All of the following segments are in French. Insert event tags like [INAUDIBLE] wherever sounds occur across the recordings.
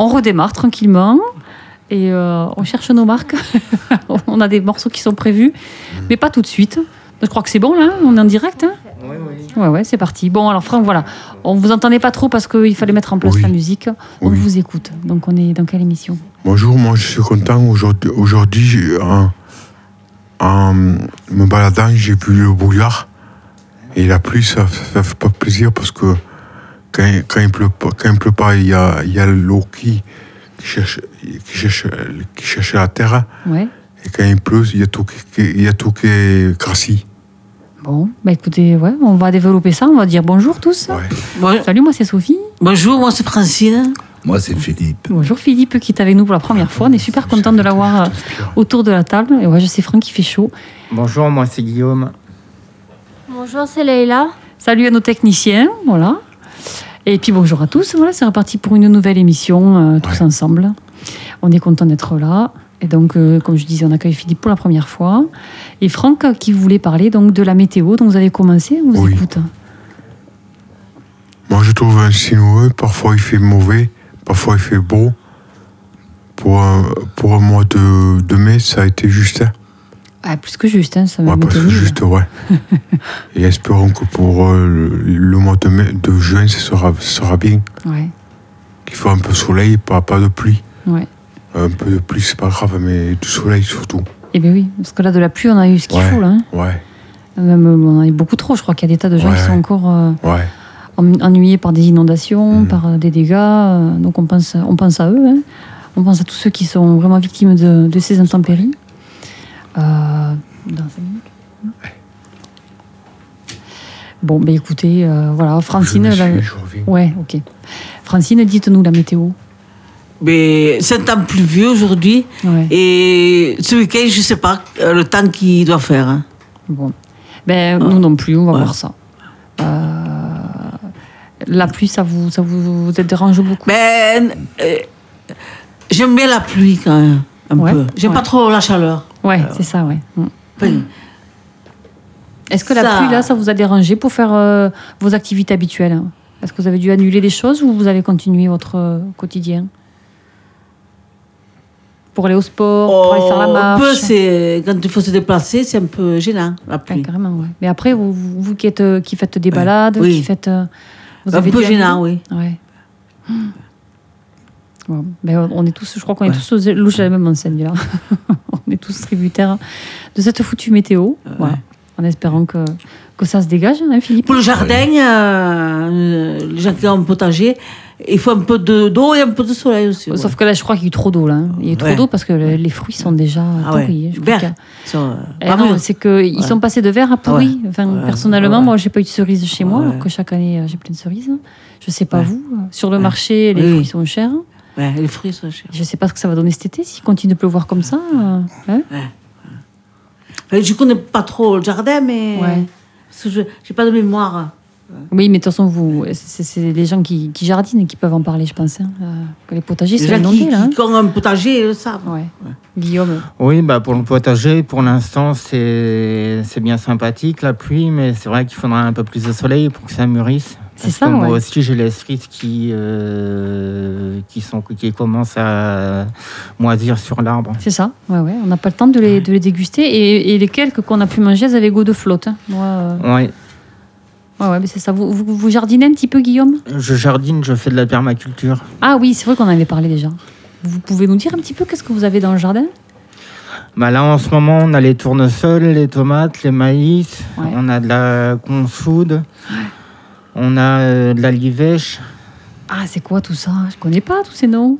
on redémarre tranquillement et euh, on cherche nos marques. [LAUGHS] on a des morceaux qui sont prévus, mais pas tout de suite. Je crois que c'est bon là, on est en direct. Hein? Oui, oui. ouais, ouais, c'est parti. Bon, alors Franck, voilà. On vous entendait pas trop parce qu'il fallait mettre en place Oui. la musique. On Oui. vous écoute. Donc on est dans quelle émission? Bonjour, moi je suis content. Aujourd'hui, aujourd'hui, j'ai- en, en me baladant, j'ai vu le brouillard. Et la pluie, ça, ça fait pas plaisir parce que quand, quand il pleut pas, quand il pleut pas, il y a, il y a l'eau qui, qui cherche, qui, cherche, qui cherche la terre. Ouais. Et quand il pleut, il y a tout qui, il y a tout qui est grassi. Bon, bah écoutez, ouais, on va développer ça. On va dire bonjour tous. Ouais. Bon- Salut, moi c'est Sophie. bonjour, moi c'est Francine. Moi, c'est Philippe. Bonjour Philippe qui est avec nous pour la première fois. On est super content de l'avoir euh, autour de la table. Et ouais, je sais Franck, il fait chaud. Bonjour, moi c'est Guillaume. Bonjour, c'est Leïla. Salut à nos techniciens, voilà. Et puis bonjour à tous. Voilà, c'est reparti pour une nouvelle émission, euh, tous Ouais. ensemble. On est content d'être là. Et donc, euh, comme je disais, on accueille Philippe pour la première fois. Et Franck qui voulait parler donc de la météo. Donc vous avez commencé, on vous Oui. écoute. Moi, je trouve un sinueux. Parfois, il fait mauvais. Parfois, il fait beau. Pour, un- pour un mois de, de mai, ça a été juste. Ah, plus que juste, hein, ça m'a Ouais, parce que juste, ouais. [LAUGHS] Et espérons que pour euh, le, le mois de, mai, de juin, ce sera, ce sera bien. Ouais, Qu'il faut un peu de soleil, pas, pas de pluie. ouais. Un peu de pluie, c'est pas grave, mais du soleil surtout. Eh bien oui, parce que là, de la pluie, on a eu ce qu'il Ouais. faut, là. hein. Ouais, Même, euh, on en a eu beaucoup trop. Je crois qu'il y a des tas de gens qui sont encore euh, ouais. ennuyés par des inondations, Mhm. par des dégâts. euh, donc on pense, on pense à eux. hein. On pense à tous ceux qui sont vraiment victimes de, de ces intempéries. Euh, dans cinq minutes. Bon, ben écoutez, euh, voilà, Francine. la- suis, je reviens. Ouais, ok. Francine, dites-nous la météo. Mais c'est un temps pluvieux aujourd'hui. Ouais. Et ce week-end, je sais pas euh, le temps qu'il doit faire. hein. Bon. Ben, nous non plus, on va Ouais. voir ça. Euh, la pluie, ça vous, ça vous, vous dérange beaucoup? Mais euh, j'aime bien la pluie quand même. Un Ouais, peu. J'aime ouais. pas trop la chaleur. Ouais, c'est ça, ouais. Mm. [CLEARS THROAT] Est-ce que la pluie, là, ça vous a dérangé pour faire euh, vos activités habituelles hein Est-ce que vous avez dû annuler des choses ou vous avez continué votre euh, quotidien Pour aller au sport, pour aller faire la oh, marche peu, c'est quand il faut se déplacer, c'est un peu gênant la Ouais, pluie. carrément, ouais. Mais après, vous, vous vous qui, êtes, euh, qui faites des balades, Oui. qui faites... vous un avez peu gênant, oui. Ouais. Ben, on est tous, je crois qu'on est Ouais. tous aux louches à la même enseigne là. [LAUGHS] on est tous tributaires de cette foutue météo. Voilà. En espérant que, que ça se dégage, hein, Philippe Pour le jardin, euh, les gens qui ont un potager, il faut un peu de- d'eau et un peu de soleil aussi. ouais. Sauf que là, je crois qu'il y a eu trop d'eau là. hein. Il y a eu trop Ouais. d'eau parce que le- les fruits sont déjà Ah pourris. Je crois Vert. qu'il y a- Sur, euh, Eh c'est qu'ils sont passés de vert à pourri. Enfin, Ouais. personnellement, Ouais. moi, j'ai pas eu de cerises chez moi, alors que chaque année, euh, j'ai plein de cerises. Je sais pas Ouais. vous. euh, Sur le Ouais. marché, les Oui. fruits sont chers. Ouais, les fruits sont chers. Je sais pas ce que ça va donner cet été s'il continue de pleuvoir comme ça. euh, hein Enfin, je connais pas trop le jardin, mais Ouais. parce que je j'ai pas de mémoire. Oui, mais de toute façon, vous, c'est c'est les gens qui, qui jardinent qui peuvent en parler, je pense. hein, euh, les potagers Les sont gens qui, inondés, là. hein. qui ont un potager, ils le savent. Ouais. Guillaume. Oui, bah pour le potager, pour l'instant, c'est c'est bien sympathique la pluie, mais c'est vrai qu'il faudra un peu plus de soleil pour que ça mûrisse. C'est ça, que Moi ouais. aussi, j'ai les frites qui, euh, qui, sont, qui commencent à moisir sur l'arbre. C'est ça, ouais, ouais. On n'a pas le temps de les, de les déguster. Et, et les quelques qu'on a pu manger, elles avaient goût de flotte. hein. Moi, euh, Ouais, ouais, ouais, mais c'est ça. Vous, vous, vous jardinez un petit peu, Guillaume? Je jardine, je fais de la permaculture. Ah oui, c'est vrai qu'on en avait parlé déjà. Vous pouvez nous dire un petit peu qu'est-ce que vous avez dans le jardin? Bah là, en ce moment, on a les tournesols, les tomates, les maïs, Ouais. on a de la consoude, on a euh, de la livèche. Ah, c'est quoi tout ça? Je connais pas tous ces noms.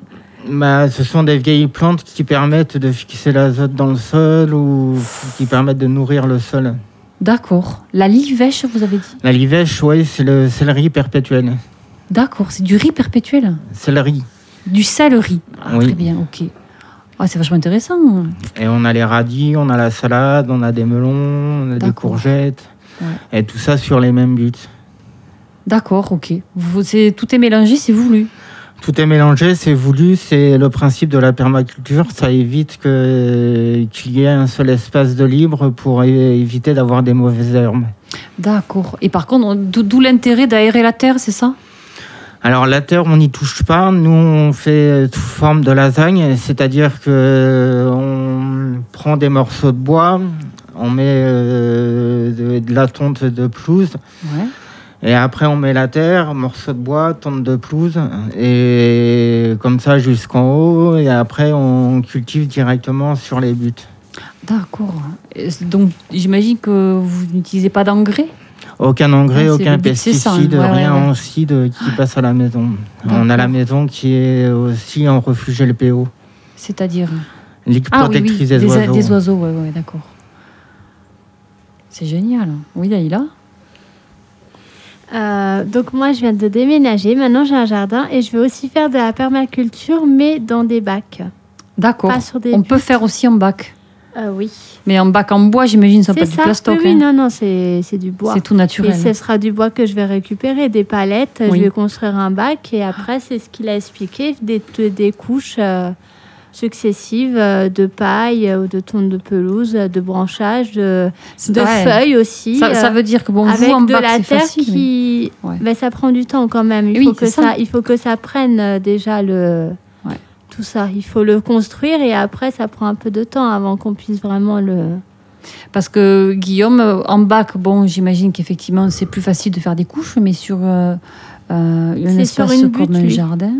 Bah, ce sont des vieilles plantes qui permettent de fixer l'azote dans le sol ou qui permettent de nourrir le sol. D'accord. La livèche, vous avez dit? La livèche, oui, c'est le céleri perpétuel. D'accord, c'est du riz perpétuel? Céleri. Du céleri. Ah, Oui. Très bien, ok. Ah, c'est vachement intéressant. Et on a les radis, on a la salade, on a des melons, on a des courgettes. Ouais. Et tout ça sur les mêmes buts. D'accord, ok. Vous, tout est mélangé, c'est voulu. Tout est mélangé, c'est voulu, c'est le principe de la permaculture. Ça évite qu'il y ait un seul espace de libre pour éviter d'avoir des mauvaises herbes. D'accord. Et par contre, on- d'où l'intérêt d'aérer la terre, c'est ça? Alors la terre, on n'y touche pas. Nous, on fait sous forme de lasagne, c'est-à-dire que on prend des morceaux de bois, on met euh, de, de la tonte de pelouse, Ouais. Et après on met la terre, morceaux de bois, tonte de pelouse, et comme ça jusqu'en haut, et après on cultive directement sur les buts. D'accord. Donc, j'imagine que vous n'utilisez pas d'engrais? Aucun engrais, Ah, aucun ça, pesticide, ouais, rien ouais. qui passe à la maison. On a la maison qui est aussi en refuge LPO, C'est-à-dire Ligue Ah oui, oui, protectrice des, des, oiseaux. des oiseaux, d'accord. C'est génial. Oui, Laïla? Euh, donc moi, je viens de déménager. Maintenant, j'ai un jardin et je vais aussi faire de la permaculture, mais dans des bacs. D'accord. Pas des On peut faire aussi en bac. Euh, oui. Mais en bac en bois, j'imagine, ça peut C'est être du ça. plastoc. oui, hein. non, non, c'est du bois. C'est tout Et naturel. ce sera du bois que je vais récupérer, des palettes. Oui. Je vais construire un bac et après, c'est ce qu'il a expliqué, des, des couches euh, successives euh, de paille euh, ou de tonte de pelouse, euh, de branchage, de, de Ouais. feuilles aussi. Ça, ça euh, veut dire que bon, avec vous en de bac, la c'est terre facile. qui, Ouais. ben, ça prend du temps quand même. Il, Oui, faut que ça. ça. il faut que ça prenne euh, déjà le Ouais. tout ça. Il faut le construire et après, ça prend un peu de temps avant qu'on puisse vraiment le. Parce que Guillaume, euh, en bac, bon, j'imagine qu'effectivement, c'est plus facile de faire des couches, mais sur euh, euh, un C'est sur espace une comme butte, un jardin,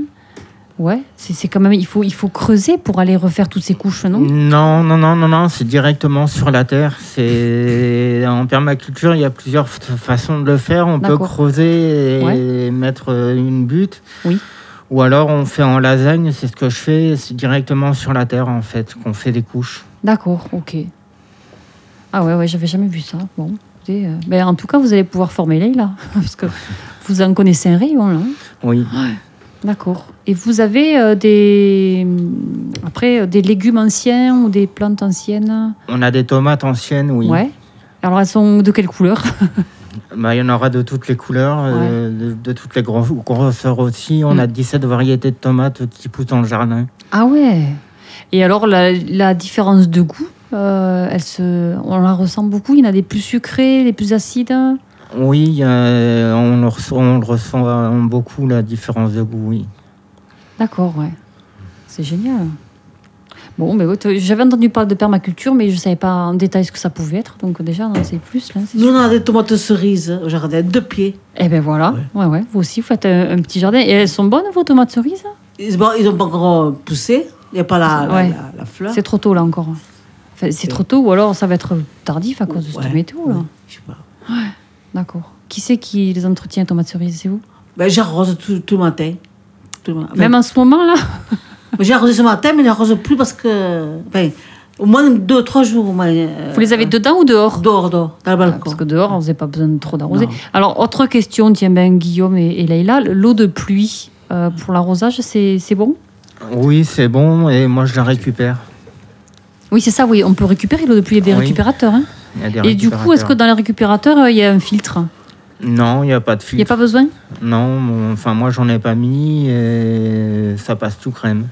ouais, c'est quand même, il faut, il faut creuser pour aller refaire toutes ces couches, non? Non, non, non, non, non, c'est directement sur la terre. C'est en permaculture, il y a plusieurs façons de le faire. On peut creuser et mettre euh, une butte. Oui. Ou alors on fait en lasagne, c'est ce que je fais, c'est directement sur la terre en fait qu'on fait des couches. D'accord, ok. Ah ouais, ouais, j'avais jamais vu ça. Bon, écoutez, euh, ben, en tout cas, vous allez pouvoir former Leïla, [LAUGHS] parce que vous en connaissez un rayon, là. hein? Oui. D'accord. Et vous avez euh, des après euh, des légumes anciens ou des plantes anciennes? On a des tomates anciennes, oui. Ouais. Alors elles sont de quelle couleur? [LAUGHS] Bah, il y en aura de toutes les couleurs, euh, de, de toutes les gros- grosseurs aussi. On Mm. a 17 variétés de tomates qui poussent dans le jardin. Ah ouais. Et alors la, la différence de goût, euh, elle se, on la ressent beaucoup? Il y en a des plus sucrés, des plus acides? Oui, euh, on, le ressent, on le ressent euh, beaucoup, la différence de goût, oui. D'accord, ouais. C'est génial. Bon, mais ouais, j'avais entendu parler de permaculture, mais je savais pas en détail ce que ça pouvait être. Donc déjà, on en sait plus là. c'est Nous, on a des tomates cerises au jardin, deux pieds. Eh ben voilà. Ouais. ouais, Vous aussi, vous faites un, un petit jardin. Et elles sont bonnes vos tomates cerises? Ils n'ont pas encore poussé. Il n'y a pas la, la- Ouais. la- la fleur. C'est trop tôt là encore. Enfin, c'est trop tôt ou alors ça va être tardif à cause de cette Ouais. météo là. Je sais pas. D'accord. Qui c'est qui les entretient, tomates cerises C'est vous? Ben, j'arrose tout, tout le matin. Tout le matin. Même en ce moment là? [LAUGHS] J'ai arrosé ce matin, mais j'arrose plus parce que. Enfin, au moins deux, trois jours. Moins, euh, Vous les avez dedans ou dehors? Dehors, dehors, dans le Ah, balcon. Parce que dehors, on n'a pas besoin de trop d'arroser. Alors, autre question, tiens, ben, Guillaume et, et Leïla, l'eau de pluie euh, pour l'arrosage, c'est c'est bon? Oui, c'est bon, et moi je la récupère. Oui, c'est ça, oui, on peut récupérer l'eau de pluie, il y a des Oui. récupérateurs. hein? Et du coup, est-ce que dans les récupérateurs, euh, il y a un filtre Non, il n'y a pas de Il n'y a filtre. pas besoin Non, enfin moi j'en ai pas mis, et ça passe tout crème.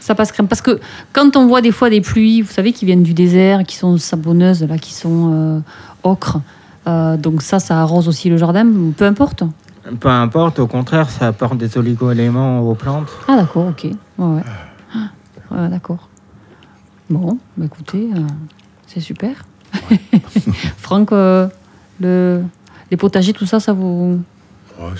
Ça passe crème. Parce que quand on voit des fois des pluies, vous savez, qui viennent du désert, qui sont sabonneuses, là, qui sont euh, ocre, euh, donc ça, ça arrose aussi le jardin, peu importe. Peu importe, au contraire, ça apporte des oligo-éléments aux plantes. Ah, d'accord, ok. Ouais, ouais. Ah, d'accord. Bon, bah, écoutez, euh, c'est super. [LAUGHS] Franck, euh, le, les potagers, tout ça, ça vous. Ouais,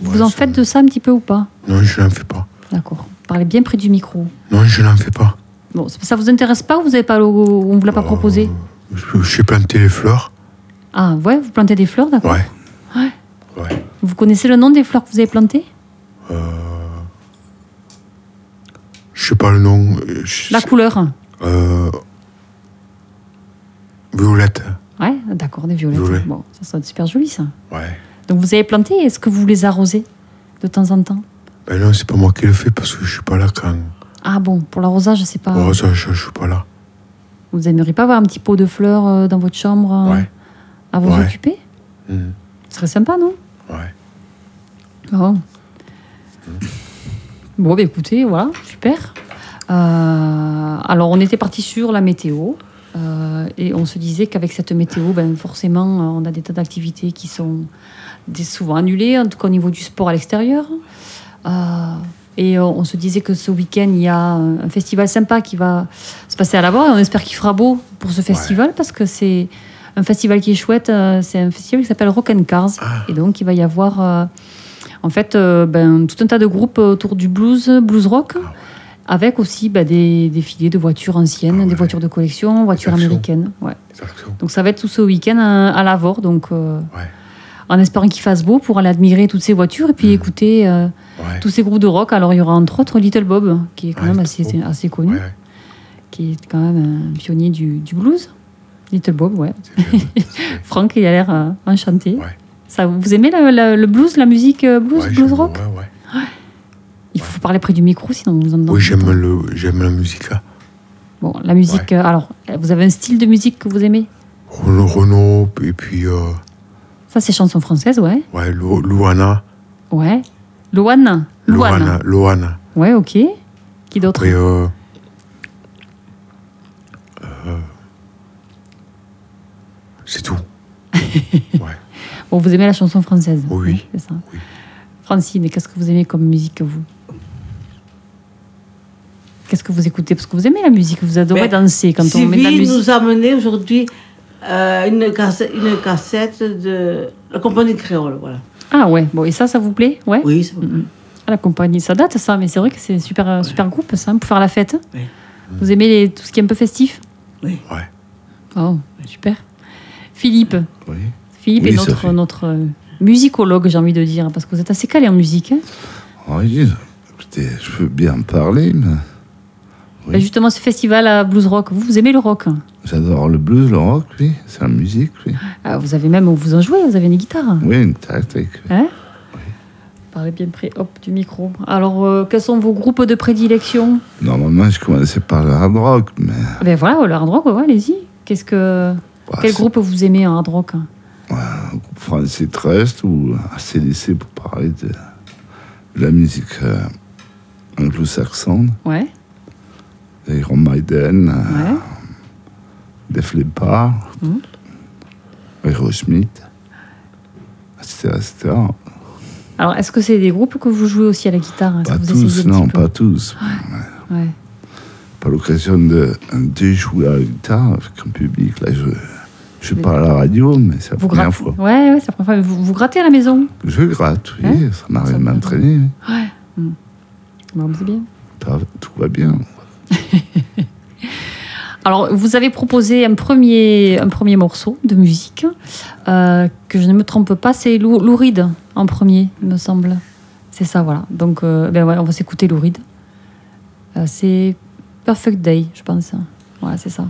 Vous en faites de ça un petit peu ou pas Non, je n'en fais pas. D'accord. Parlez bien près du micro. Non, je n'en fais pas. Bon, ça vous intéresse pas ou vous avez pas le- on vous l'a pas proposé Euh, je- J'ai planté les fleurs. Ah, ouais, vous plantez des fleurs, d'accord. Ouais. Ouais. Ouais. Vous connaissez le nom des fleurs que vous avez plantées Je sais pas le nom. euh, je La couleur Euh, Violette. Ouais, d'accord, des violettes. Violet. Bon, ça serait super joli ça. Ouais. Donc vous avez planté, est-ce que vous les arrosez de temps en temps? Ben non, c'est pas moi qui le fais parce que je suis pas là quand. Ah bon, pour l'arrosage, c'est pas. Ça, je, suis pas là. Vous aimeriez pas avoir un petit pot de fleurs euh, dans votre chambre euh, Ouais. à vous Ouais. occuper? Mhm. Ce serait sympa, non? Ouais. Bon. Bon, bah, écoutez, voilà, super. Euh, alors, on était parti sur la météo. Euh, et on se disait qu'avec cette météo, ben, forcément, euh, on a des tas d'activités qui sont des, souvent annulés, en tout cas au niveau du sport à l'extérieur. Euh, et on se disait que ce week-end, il y a un festival sympa qui va se passer à Lavore. Et on espère qu'il fera beau pour ce festival parce que c'est un festival qui est chouette. euh, C'est un festival qui s'appelle Rock and Cars. Ah. Et donc, il va y avoir en fait ben, tout un tas de groupes autour du blues, blues rock. Avec aussi ben, des défilés de voitures anciennes, Ah des voitures de collection, voitures américaines. Ouais. Donc ça va être tout ce week-end à, à Lavore, donc euh, Ouais. en espérant qu'il fasse beau pour aller admirer toutes ces voitures et puis Mhm. écouter euh, tous ces groupes de rock. Alors il y aura entre autres Little Bob, qui est quand même assez, connu, qui est quand même un pionnier du, du blues. Little Bob, ouais. [LAUGHS] Franck, il a l'air euh, enchanté. Ça, vous aimez le, le- le blues, la musique euh, blues, blues rock? ouais, ouais. Il faut parler près du micro, sinon vous entendez Oui, j'aime le, j'aime la musique. hein. Bon, la musique, euh, alors, vous avez un style de musique que vous aimez? Renaud, Renaud, et puis euh, Ça, c'est chanson française, ouais. ouais, Lu- Luana. Ouais. Loane. Luana. Luana. Ouais, ok. Qui d'autre? Euh, c'est tout. [LAUGHS] ouais. Bon, vous aimez la chanson française Oui. hein, ça? Oui. Francine, qu'est-ce que vous aimez comme musique, vous? Qu'est-ce que vous écoutez? Parce que vous aimez la musique, vous adorez Ben, danser quand on met de la Sylvie musique. nous a amené aujourd'hui euh, une, cassette, une cassette de la compagnie créole. Voilà. Ah ouais, bon, et ça, ça vous plaît? Ouais Oui, c'est bon. Mhm. Ah, la compagnie, ça date ça, mais c'est vrai que c'est super, euh, super groupe ça, pour faire la fête. Oui. Vous aimez les- tout ce qui est un peu festif? Oui. Ouais. Oh, super. Philippe, Oui. Philippe Oui, est ça notre, notre euh, musicologue, j'ai envie de dire, parce que vous êtes assez calé en musique. hein. Oui, écoutez, je peux bien parler, mais Oui. Bah, justement, ce festival à Blues Rock, vous, vous aimez le rock hein j'adore le blues, le rock, oui. C'est la musique, oui. Ah, Vous avez même, vous en jouez, vous avez une guitare. Oui, une tactique. oui. Hein Parlez bien près hop, du micro. Alors, euh, quels sont vos groupes de prédilection? Normalement, je commençais par le hard rock, mais Ben voilà, le hard rock, ouais, allez-y. Qu'est-ce que, bah, quel groupe vous aimez en hard rock? Un groupe français Trust ou ACDC pour parler de, de la musique euh, anglo-saxonne. Ouais, Iron Maiden, euh, ouais. Def Leppard, Mhm. Aerosmith, etc. etc. Alors, est-ce que c'est des groupes que vous jouez aussi à la guitare Est-ce Pas tous, non, pas tous. Ouais. Pas l'occasion de, de jouer à la guitare avec un public. Là, je, je parle à la radio, mais c'est la Vous première grattez. fois. Ouais, ouais, c'est la première fois. Vous, vous grattez à la maison Je gratte, oui, Hein ça m'arrive de m'entraîner. Ouais. Hmm. Bon, c'est bien. Tout va bien. [LAUGHS] Alors, vous avez proposé un premier, un premier morceau de musique, euh, que je ne me trompe pas, c'est Lou, Lou Reed en premier, il me semble. C'est ça, voilà. Donc, euh, ben ouais, on va s'écouter Lou Reed. Euh, c'est Perfect Day, je pense. Ouais, c'est ça.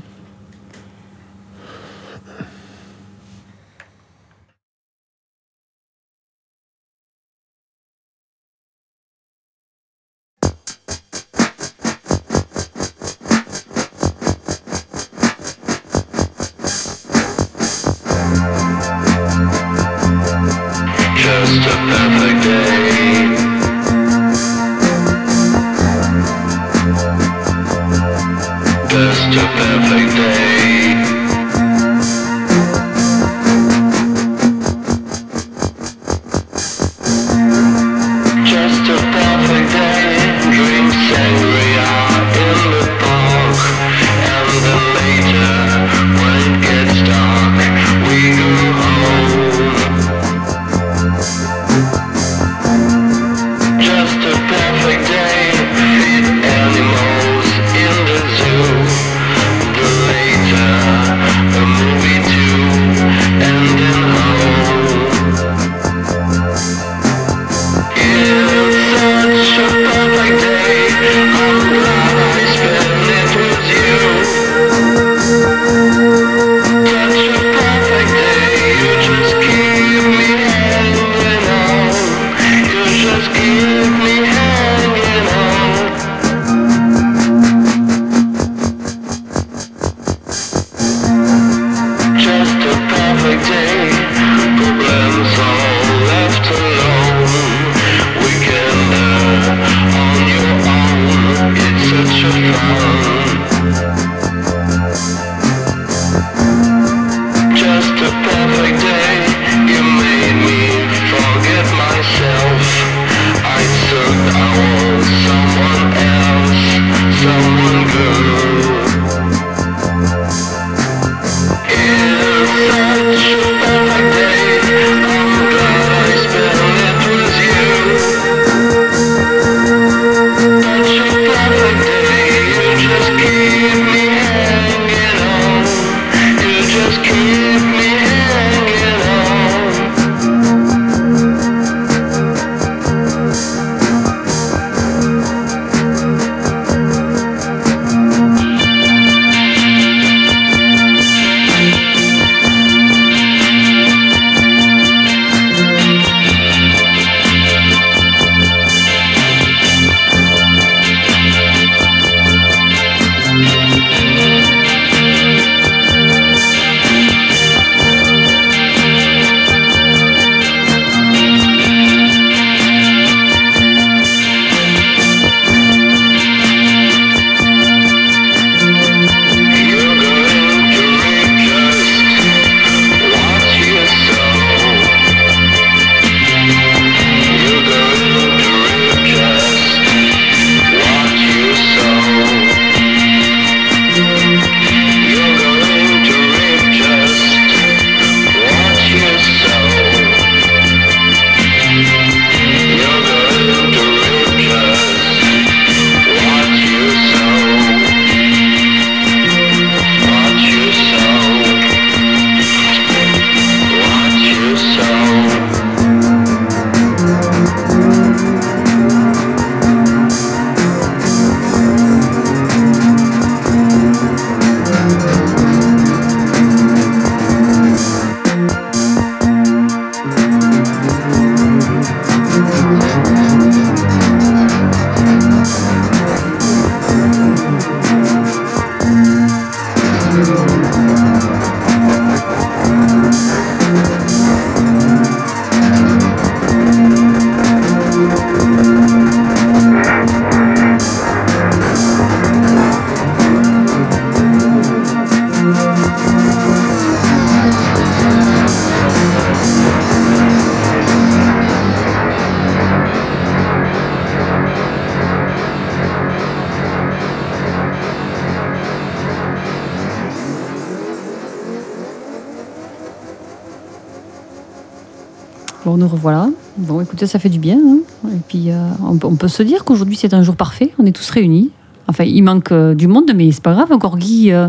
Bon, nous revoilà. Bon, écoutez, ça fait du bien. hein. Et puis, euh, on, peut- on peut se dire qu'aujourd'hui, c'est un jour parfait. On est tous réunis. Enfin, il manque euh, du monde, mais c'est pas grave. Encore Guy euh,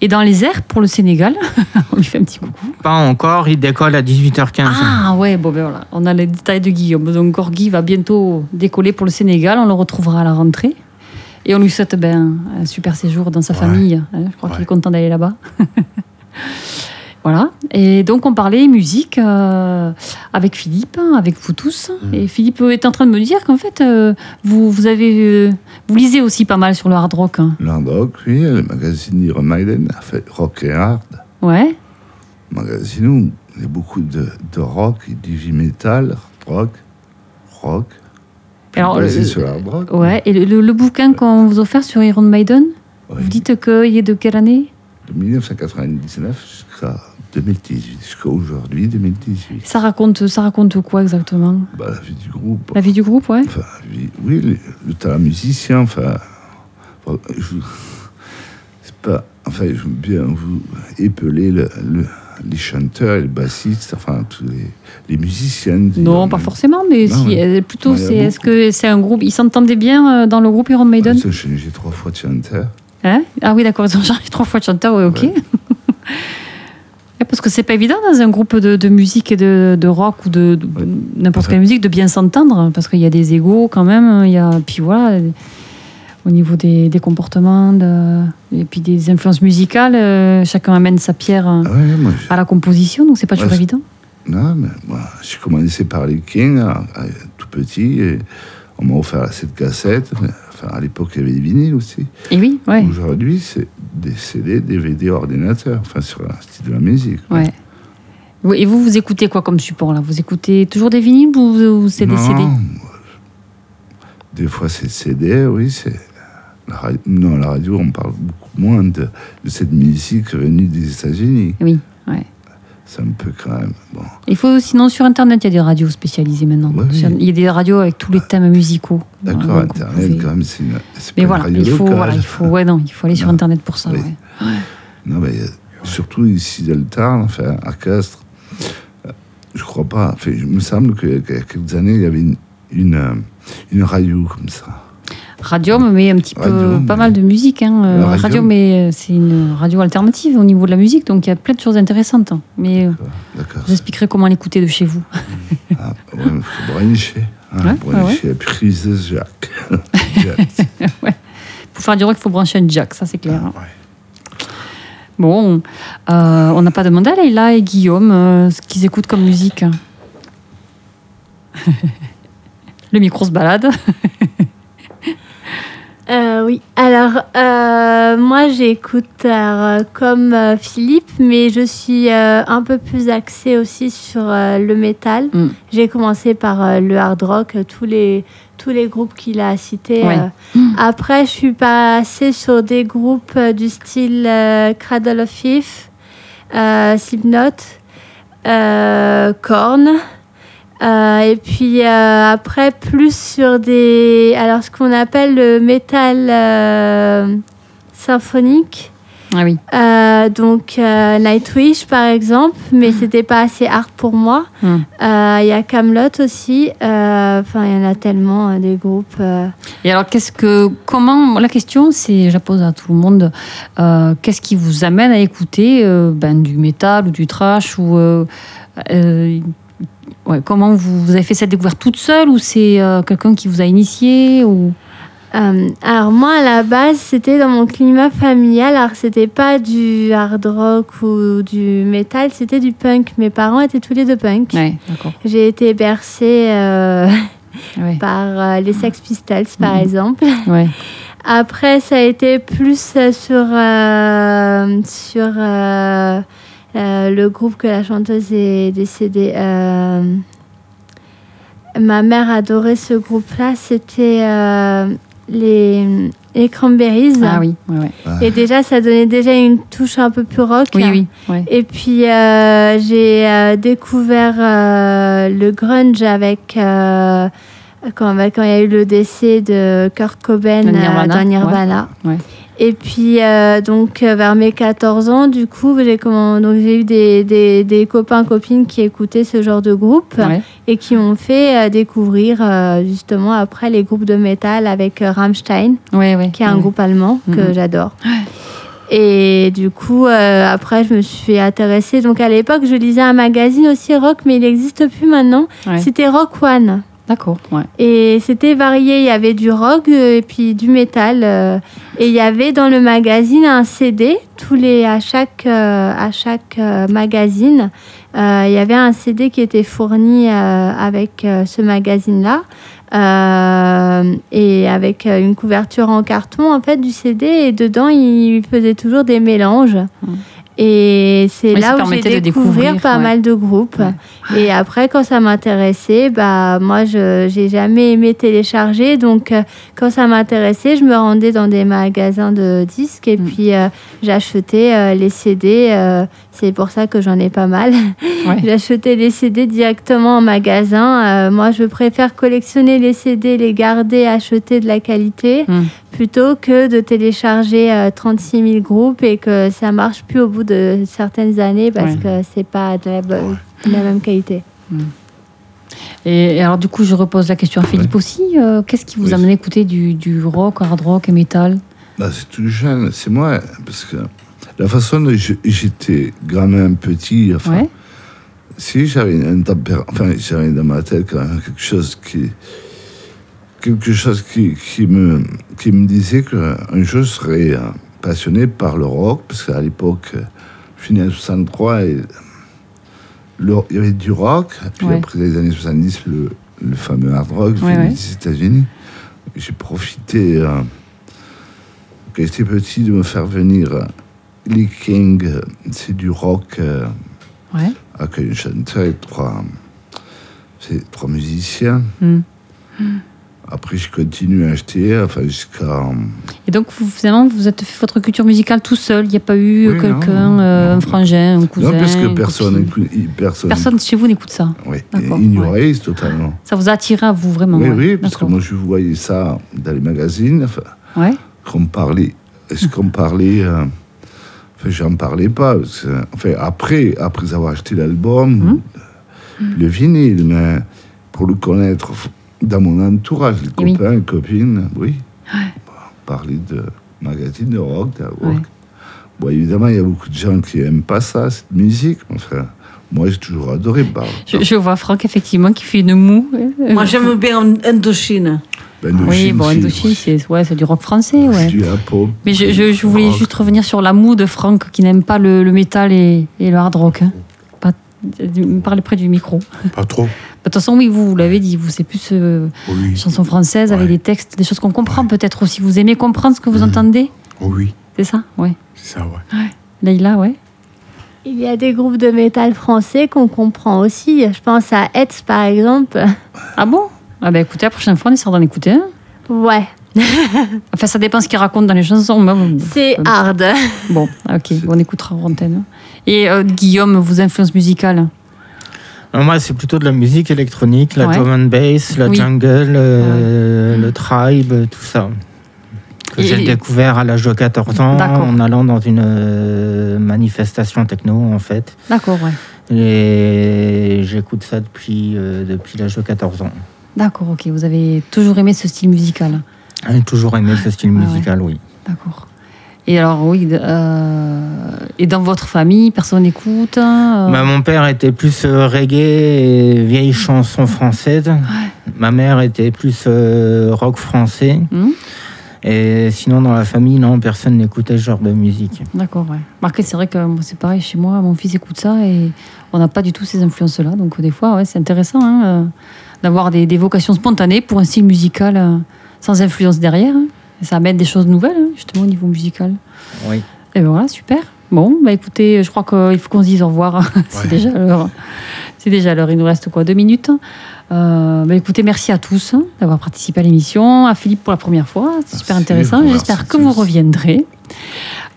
est dans les airs pour le Sénégal. [LAUGHS] on lui fait un petit coucou. Pas encore, il décolle à 18h15. Ah ouais, bon ben voilà, on a les détails de Guillaume. Donc Gorgui va bientôt décoller pour le Sénégal, on le retrouvera à la rentrée. Et on lui souhaite ben, un super séjour dans sa Ouais. famille. hein. Je crois qu'il est content d'aller là-bas. [LAUGHS] voilà. Et donc on parlait musique euh, avec Philippe, hein, avec vous tous. Mm. Et Philippe est en train de me dire qu'en fait, euh, vous, vous, avez, euh, vous lisez aussi pas mal sur le hard rock. hein. Le hard rock, oui, le magazine Iron Maiden a fait rock et hard. Ouais. magazine où il y a beaucoup de, de rock du heavy metal, rock, rock. Alors, sur le hard rock. Ouais. Et le, le- le bouquin qu'on vous a offert sur Iron Maiden, Oui. vous dites qu'il est de quelle année? De 1999 jusqu'à 2018, jusqu'à aujourd'hui, 2018. Ça raconte, ça raconte quoi exactement? Bah, la vie du groupe. La vie du groupe, ouais. Enfin, oui, oui, le, le talent musicien, enfin. je- C'est pas. Enfin, je veux bien vous épeler le, le- les chanteurs, les bassistes, enfin, tous les, les musiciens. Non, disons. pas forcément, mais Non, si, ouais. euh, plutôt, c'est, est-ce que c'est un groupe Ils s'entendaient bien euh, dans le groupe Iron Maiden? J'ai changé trois fois de chanteur. Hein Ah oui, d'accord, ils ont changé trois fois de chanteur, ouais, ok. Ouais. Ouais, [LAUGHS] Parce que c'est pas évident dans un groupe de, de musique et de, de rock ou de, de- Ouais. n'importe quelle musique de bien s'entendre, parce qu'il y a des égaux quand même, il y a, puis voilà, au niveau des, des comportements, et puis des influences musicales, euh, chacun amène sa pierre euh, Ah ouais, moi, j'ai- à la composition, donc c'est pas toujours évident. non, mais moi, j'ai commencé par les Kings, à- tout petit, et on m'a offert cette cassette. Enfin, à l'époque, il y avait des vinyles aussi. Et oui, ouais. Aujourd'hui, c'est des CD, DVD, ordinateur, enfin, sur un style de la musique. Ouais. Et vous, vous écoutez quoi comme support là? Vous écoutez toujours des vinyles ou, ou c'est des CD Des fois, c'est CD, oui, c'est. La non, la radio, on parle beaucoup moins de, de cette musique venue des États-Unis. Oui, ouais. C'est un peu quand même. Bon. Il faut sinon sur Internet, il y a des radios spécialisées maintenant. Ouais, oui. Sur- Il y a des radios avec tous les thèmes musicaux. D'accord, Voilà, Internet, pouvez- quand même, c'est pas Mais voilà, radio il faut, locale. voilà, il faut, ouais, non, il faut aller sur Non. Internet pour ça. Oui. ouais. Non, mais euh, surtout ici dans le Tarn, enfin, à Castres, euh, je crois pas. Enfin, il me semble qu'il y a quelques années, il y avait une, une, euh, une radio comme ça. Radium, mais un petit peu, pas mal de musique. Hein. euh, Radium. Euh, c'est une radio alternative au niveau de la musique, donc il y a plein de choses intéressantes. hein. Mais euh, D'accord. je vous expliquerai comment l'écouter de chez vous. Ah, ouais, faut brancher. Hein, Ouais, brancher prise Jacques. [LAUGHS] Pour faire du rock, il faut brancher un jack, ça c'est clair. hein. Ouais. Bon, euh, on n'a pas demandé à Leïla et Guillaume euh, ce qu'ils écoutent comme musique. [LAUGHS] Le micro se balade. [LAUGHS] Euh, oui, alors euh, moi j'écoute euh, comme euh, Philippe, mais je suis euh, un peu plus axée aussi sur euh, le métal. Mm. J'ai commencé par euh, le hard rock, tous les, tous les groupes qu'il a cités. Ouais. euh. Après, je suis passée sur des groupes du style euh, Cradle of euh, Slipknot, euh, Korn. Euh, et puis euh, après, plus sur des. Alors, ce qu'on appelle le métal euh, symphonique. Ah oui. Donc, Nightwish, par exemple, mais c'était pas assez hard pour moi. Euh, Il y a Camelot aussi. Enfin, il y en a tellement, des groupes. Et alors, qu'est-ce que, comment, la question, c'est, je la pose à tout le monde, qu'est-ce qui vous amène à écouter ben, du métal ou du trash ou ouais, comment vous, vous avez fait cette découverte toute seule ou c'est euh, quelqu'un qui vous a initié ou? Euh, alors moi à la base c'était dans mon climat familial. Alors c'était pas du hard rock ou du métal c'était du punk. Mes parents étaient tous les deux punk. Ouais, j'ai été bercée euh, Ouais, par les Sex Pistols par Mhm. exemple. Ouais. après ça a été plus sur sur le groupe que la chanteuse est décédée euh, ma mère adorait ce groupe là c'était euh, les les Cranberries Ah oui, ouais, ouais. et déjà, ça donnait déjà une touche un peu plus rock. Oui, oui, ouais. Et puis, euh, j'ai euh, découvert euh, le grunge avec. Euh, quand, bah, quand il y a eu le décès de Kurt Cobain euh, Nirvana, dans Nirvana. ouais, ouais. Et puis, euh, donc, euh, vers mes 14 ans, du coup, j'ai eu des, des, des copains, copines qui écoutaient ce genre de groupe Ouais. et qui m'ont fait euh, découvrir, euh, justement, après les groupes de métal avec euh, Rammstein Ouais, ouais, qui est un groupe allemand que j'adore. Et du coup, euh, après, je me suis intéressée. Donc, à l'époque, je lisais un magazine aussi rock, mais il n'existe plus maintenant. C'était Rock One. D'accord, ouais. Et c'était varié. Il y avait du rock euh, et puis du métal. euh, et il y avait dans le magazine un CD. Tous les, à chaque, euh, à chaque euh, magazine, il y avait un CD qui était fourni avec ce magazine-là. Et avec une couverture en carton en fait du CD et dedans il faisait toujours des mélanges et c'est Oui, là où j'ai découvert découvrir, pas ouais. mal de groupes Ouais. Et après quand ça m'intéressait bah moi je j'ai jamais aimé télécharger donc euh, quand ça m'intéressait je me rendais dans des magasins de disques et Mm. puis euh, j'achetais euh, les CD euh, c'est pour ça que j'en ai pas mal Ouais. [LAUGHS] J'achetais les CD directement en magasin. Euh, moi, je préfère collectionner les CD, les garder, acheter de la qualité, Mm. plutôt que de télécharger euh, 36 000 groupes et que ça marche plus au bout de certaines années parce Ouais. que c'est pas de la, bonne- la même qualité. Et, et alors, du coup, je repose la question à Philippe aussi. euh, Qu'est-ce qui vous Oui. amène à écouter du, du rock, hard rock et métal Bah, c'est tout jeune, c'est moi, parce que la façon dont j'étais gamin petit, enfin, Ouais. si j'avais un enfin, j'avais dans ma tête quand même quelque chose qui, quelque chose qui, qui me, qui me disait qu'un jour je serais euh, passionné par le rock, parce qu'à l'époque, je suis né en 63 et le- il y avait du rock, puis Ouais. après les années 70, le, le fameux hard rock Ouais, venu ouais. des États-Unis. J'ai profité, euh, quand j'étais petit, de me faire venir euh, Lee King, euh, c'est du rock. euh, Ouais. avec un chanteur et trois, trois musiciens. Mm. Après, je continue à acheter, enfin, jusqu'à. Et donc, vous, finalement, vous êtes fait votre culture musicale tout seul. Il n'y a pas eu Oui, quelqu'un, non, euh, non. un frangin, un cousin. non, parce que personne, écoute- personne, Personne chez vous n'écoute ça. oui, D'accord, ignorait totalement. Ça vous a attiré à vous vraiment Oui, ouais. oui, parce que moi, je voyais ça dans les magazines, enfin, Ouais. qu'on parlait. Est-ce qu'on parlait. euh, Enfin, j'en parlais pas. que, enfin, après, après avoir acheté l'album, Mhm. le vinyle, mais pour le connaître dans mon entourage, les Eh oui. copains, copines, oui. Parler de magazine de rock, de rock. Ouais. Bon, évidemment, il y a beaucoup de gens qui n'aiment pas ça, cette musique. Enfin, moi, j'ai toujours adoré. Bah, Je, je vois Franck, effectivement, qui fait une moue. Moi, j'aime bien Indochine. ben, Oui, Indochine, bon, Indochine, ouais. c'est ouais, c'est du rock français, ouais. du hip-hop, Mais je, je, je voulais rock. juste revenir sur la moue de Franck qui n'aime pas le, le métal et, et le hard rock. hein. Parlez près du micro. De Pas trop [LAUGHS] toute façon, oui, vous, vous l'avez dit, vous, c'est plus euh, Oui. chanson française avec Ouais. des textes, des choses qu'on comprend peut-être aussi. Vous aimez comprendre ce que vous Mhm. entendez Oui, C'est ça? Ouais. c'est ça, ouais. Leïla, ouais. Il y a des groupes de métal français qu'on comprend aussi. Je pense à Hetz, par exemple. Ah bon? Ah bah écoutez, la prochaine fois, on essaiera d'en écouter un. Ouais, [LAUGHS] Enfin, ça dépend ce qu'ils racontent dans les chansons. c'est hard. Bon, ok, on écoutera en antenne. Et euh, Guillaume, vos influences musicales Alors, Moi, c'est plutôt de la musique électronique, la Ouais. drum and bass, la Oui. jungle, euh, le tribe, tout ça. Que j'ai découvert à l'âge de 14 ans en allant dans une euh, manifestation techno, en fait. D'accord, ouais. Et j'écoute ça depuis, euh, depuis l'âge de 14 ans. D'accord, ok. Vous avez toujours aimé ce style musical J'ai toujours aimé ce style Ah ouais. musical, oui. D'accord. Et alors, oui, euh, et dans votre famille, personne n'écoute euh, Bah, mon père était plus euh, reggae et vieilles chansons françaises. Ma mère était plus euh, rock français. Hmm Et sinon, dans la famille, non, personne n'écoutait ce genre de musique. D'accord, ouais. Marqué, c'est vrai que c'est pareil chez moi, mon fils écoute ça et on n'a pas du tout ces influences-là. Donc, des fois, ouais, c'est intéressant hein, d'avoir des, des vocations spontanées pour un style musical sans influence derrière. hein. Ça amène des choses nouvelles, hein, justement, au niveau musical. Oui. Et ben voilà, super. Bon, bah écoutez, je crois qu'il faut qu'on se dise au revoir. [LAUGHS] c'est Ouais. déjà l'heure. C'est déjà l'heure. Il nous reste quoi Deux minutes euh, bah écoutez, merci à tous hein, d'avoir participé à l'émission. À Philippe pour la première fois. C'est super intéressant. J'espère que vous reviendrez.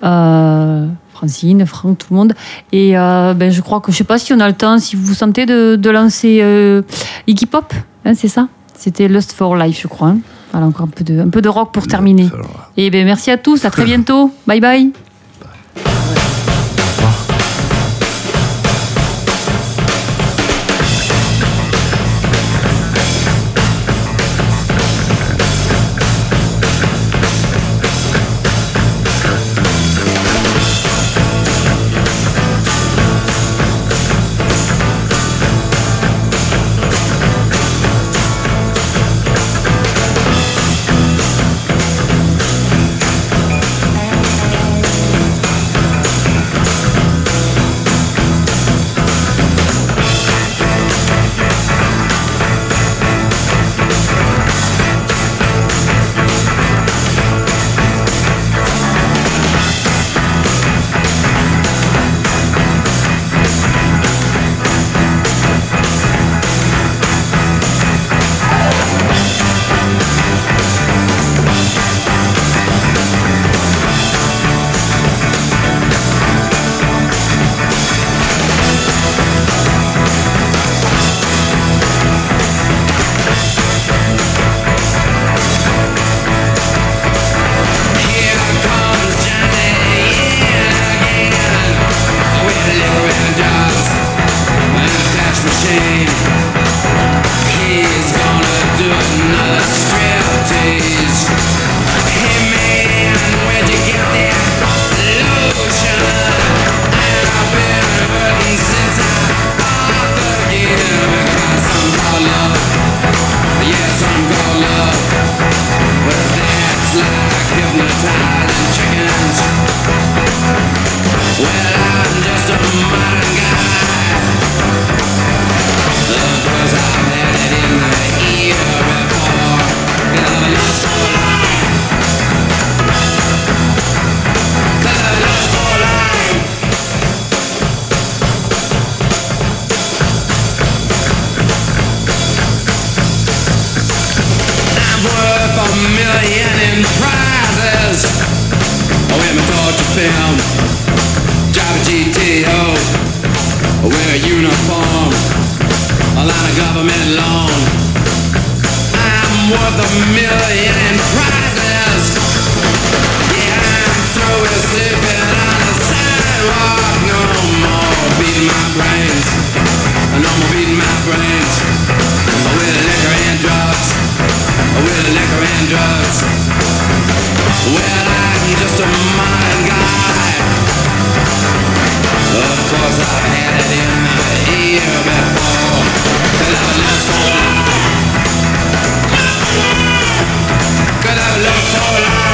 Euh, Francine, Franck, tout le monde. Et euh, ben, je crois que je sais pas si on a le temps, si vous vous sentez de, de lancer euh, Iggy Pop, hein, c'est ça? C'était Lust for Life, je crois. hein. Voilà, encore un peu de, un peu de rock pour terminer. Et ben merci à tous, à très bientôt. Bye bye. My torture film, drive a GTO, wear a uniform, a lot of government loan. I'm worth a million in prizes. Yeah, I'm through with sleeping on the sidewalk. No more beating my brains. No more beating my brains with liquor and drugs with liquor and drugs. Well, I'm just a mind guy. Of course I had it in my ear before. Could I've lived so long. Could I've lived so long.